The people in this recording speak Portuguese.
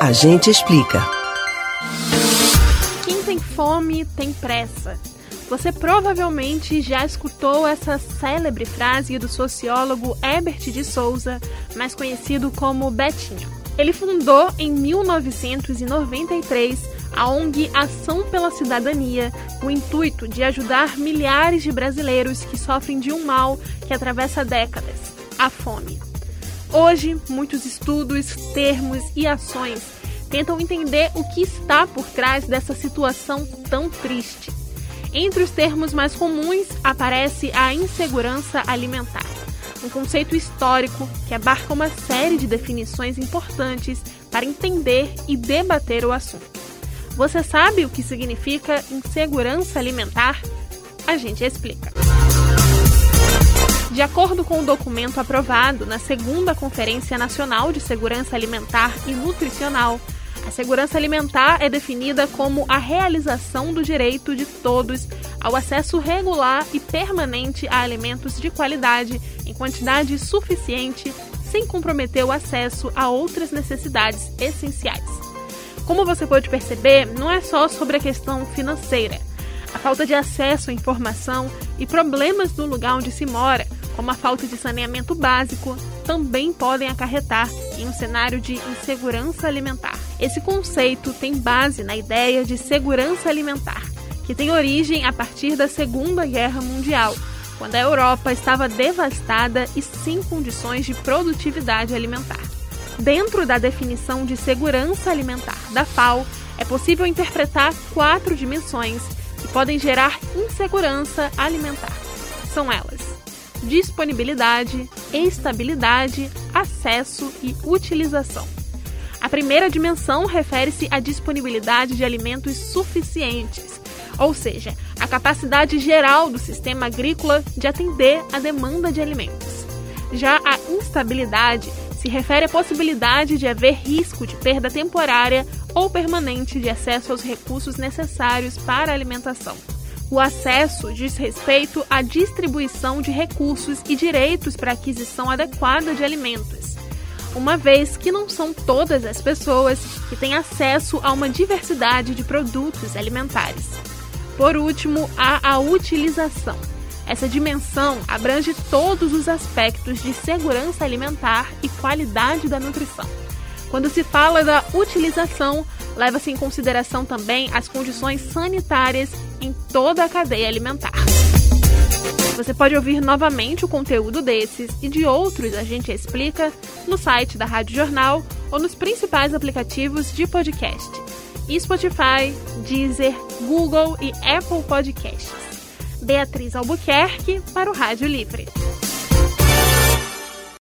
A gente explica. Quem tem fome tem pressa. Você provavelmente já escutou essa célebre frase do sociólogo Herbert de Souza, mais conhecido como Betinho. Ele fundou em 1993 a ONG Ação pela Cidadania, com o intuito de ajudar milhares de brasileiros que sofrem de um mal que atravessa décadas a fome. Hoje, muitos estudos, termos e ações tentam entender o que está por trás dessa situação tão triste. Entre os termos mais comuns aparece a insegurança alimentar, um conceito histórico que abarca uma série de definições importantes para entender e debater o assunto. Você sabe o que significa insegurança alimentar? A gente explica. De acordo com o documento aprovado na segunda Conferência Nacional de Segurança Alimentar e Nutricional, a segurança alimentar é definida como a realização do direito de todos ao acesso regular e permanente a alimentos de qualidade em quantidade suficiente, sem comprometer o acesso a outras necessidades essenciais. Como você pode perceber, não é só sobre a questão financeira. A falta de acesso à informação e problemas no lugar onde se mora como a falta de saneamento básico, também podem acarretar em um cenário de insegurança alimentar. Esse conceito tem base na ideia de segurança alimentar, que tem origem a partir da Segunda Guerra Mundial, quando a Europa estava devastada e sem condições de produtividade alimentar. Dentro da definição de segurança alimentar da FAO, é possível interpretar quatro dimensões que podem gerar insegurança alimentar. São elas: disponibilidade, estabilidade, acesso e utilização. A primeira dimensão refere-se à disponibilidade de alimentos suficientes, ou seja, a capacidade geral do sistema agrícola de atender a demanda de alimentos. Já a instabilidade se refere à possibilidade de haver risco de perda temporária ou permanente de acesso aos recursos necessários para a alimentação. O acesso diz respeito à distribuição de recursos e direitos para aquisição adequada de alimentos, uma vez que não são todas as pessoas que têm acesso a uma diversidade de produtos alimentares. Por último, há a utilização. Essa dimensão abrange todos os aspectos de segurança alimentar e qualidade da nutrição. Quando se fala da utilização, leva-se em consideração também as condições sanitárias em toda a cadeia alimentar. Você pode ouvir novamente o conteúdo desses e de outros a gente explica no site da Rádio Jornal ou nos principais aplicativos de podcast: Spotify, Deezer, Google e Apple Podcasts. Beatriz Albuquerque para o Rádio Livre.